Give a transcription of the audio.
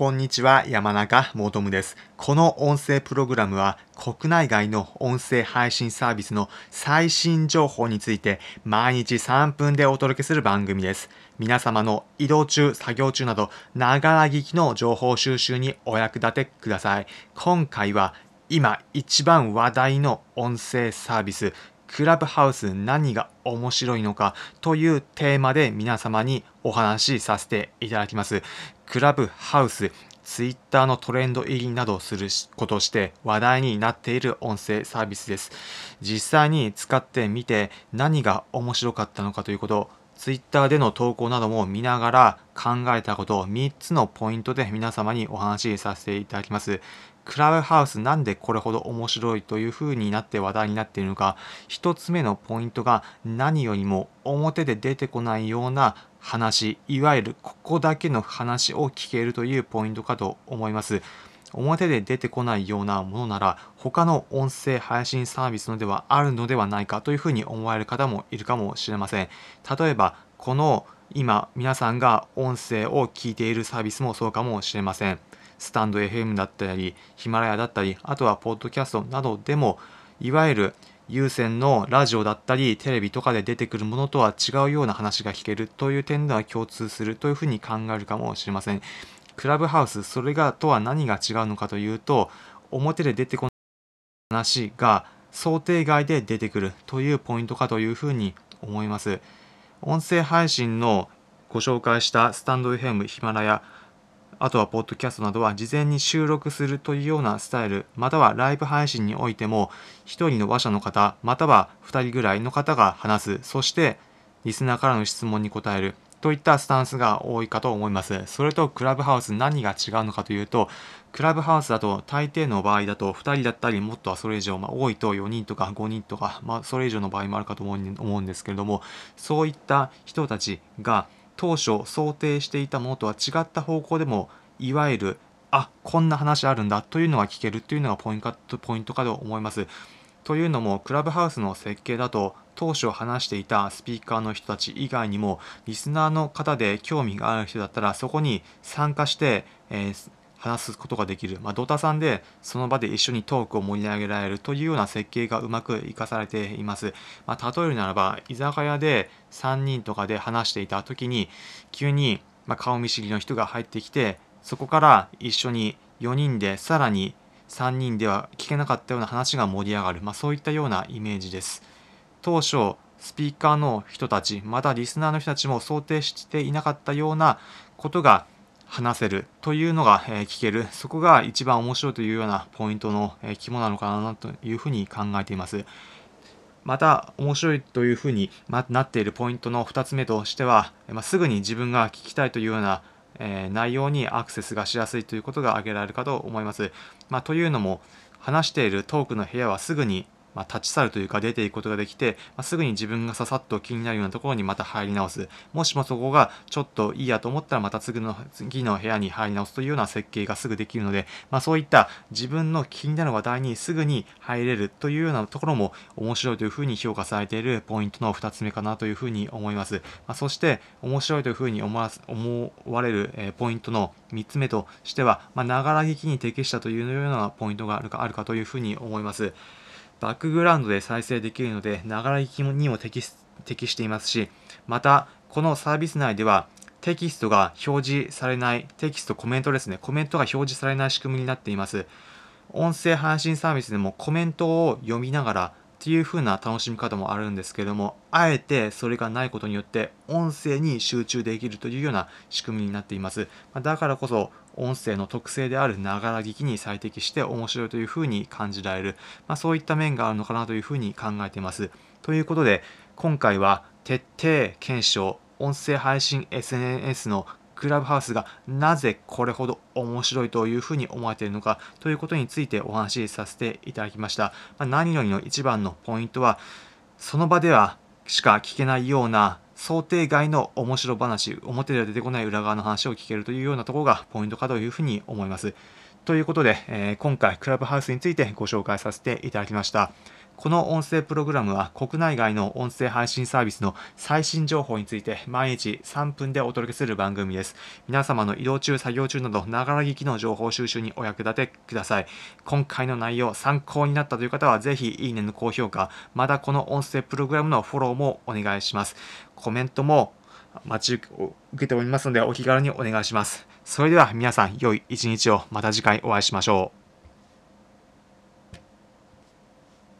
こんにちは、山中もとむです。この音声プログラムは国内外の音声配信サービスの最新情報について毎日3分でお届けする番組です。皆様の移動中、作業中など、ながら聞きの情報収集にお役立てください。今回は今一番話題の音声サービス、クラブハウス何が面白いのかというテーマで皆様にお話しさせていただきます。クラブハウス、ツイッターのトレンド入りなどすることをして話題になっている音声サービスです。実際に使ってみて何が面白かったのかということツイッターでの投稿なども見ながら考えたことを3つのポイントで皆様にお話しさせていただきます。クラブハウスなんでこれほど面白いという風になって話題になっているのか1つ目のポイントが何よりも表で出てこないような話いわゆるここだけの話を聞けるというポイントかと思います。表で出てこないようなものなら他の音声配信サービスのではあるのではないかというふうに思われる方もいるかもしれません。例えばこの今皆さんが音声を聞いているサービスもそうかもしれません。スタンド FM だったり、ヒマラヤだったり、あとはポッドキャストなどでも、いわゆる有線のラジオだったり、テレビとかで出てくるものとは違うような話が聞けるという点では共通するというふうに考えるかもしれません。クラブハウス、それがとは何が違うのかというと、表で出てこない話が想定外で出てくるというポイントかというふうに思います。音声配信のご紹介したスタンド FM、ヒマラヤ、あとはポッドキャストなどは事前に収録するというようなスタイル、またはライブ配信においても、1人の話者の方、または2人ぐらいの方が話す、そしてリスナーからの質問に答える、といったスタンスが多いかと思います。それとクラブハウス何が違うのかというと、クラブハウスだと大抵の場合だと2人だったりもっとはそれ以上、まあ、多いと4人とか5人とか、まあ、それ以上の場合もあるかと思うんですけれども、そういった人たちが当初想定していたものとは違った方向でもいわゆるあこんな話あるんだというのが聞けるというのがポイントポイントかと思います。というのもクラブハウスの設計だと当初話していたスピーカーの人たち以外にもリスナーの方で興味がある人だったらそこに参加して、えー、話すことができる、まあ、ドタさんでその場で一緒にトークを盛り上げられるというような設計がうまく活かされています。まあ、例えるならば居酒屋で3人とかで話していた時に急にま顔見知りの人が入ってきてそこから一緒に4人でさらに3人では聞けなかったような話が盛り上がる、まあ、そういったようなイメージです。当初スピーカーの人たちまたリスナーの人たちも想定していなかったようなことが話せるというのが、え聞けるそこが一番面白いというようなポイントの、え肝なのかなというふうに考えています。また面白いというふうになっているポイントの2つ目としては、ま、すぐに自分が聞きたいというような、え、内容にアクセスがしやすいということが挙げられるかと思います。まあ、というのも話しているトークの部屋はすぐにまあ、立ち去るというか出ていくことができて、まあ、すぐに自分がささっと気になるようなところにまた入り直す。もしもそこがちょっといいやと思ったらまた次の次の部屋に入り直すというような設計がすぐできるので、まあ、そういった自分の気になる話題にすぐに入れるというようなところも面白いというふうに評価されているポイントの2つ目かなというふうに思います。まあ、そして面白いというふうに思わ思われる、ポイントの3つ目としては、まながら聞きに適したというようなポイントがあるかあるかというふうに思います。バックグラウンドで再生できるので、ながら聞きにも適適していますし、また、このサービス内では、テキストが表示されない、テキスト、コメントですね、コメントが表示されない仕組みになっています。音声配信サービスでもコメントを読みながらっていう風な楽しみ方もあるんですけども、あえてそれがないことによって音声に集中できるというような仕組みになっています。だからこそ音声の特性であるながら聞きに最適して面白いという風に感じられる、まあ、そういった面があるのかなという風に考えています。ということで、今回は徹底検証、音声配信 SNS のクラブハウスがなぜこれほど面白いというふうに思われているのかということについてお話しさせていただきました。まあ、何よりの一番のポイントは、その場ではしか聞けないような想定外の面白話、表では出てこない裏側の話を聞けるというようなところがポイントかというふうに思います。ということで、えー、今回クラブハウスについてご紹介させていただきました。この音声プログラムは国内外の音声配信サービスの最新情報について毎日3分でお届けする番組です。皆様の移動中、作業中など、ながら聞きの情報収集にお役立てください。今回の内容、参考になったという方は、ぜひ、いいねの高評価、またこの音声プログラムのフォローもお願いします。コメントも待ち受けておりますので、お気軽にお願いします。それでは皆さん、良い一日をまた次回お会いしましょう。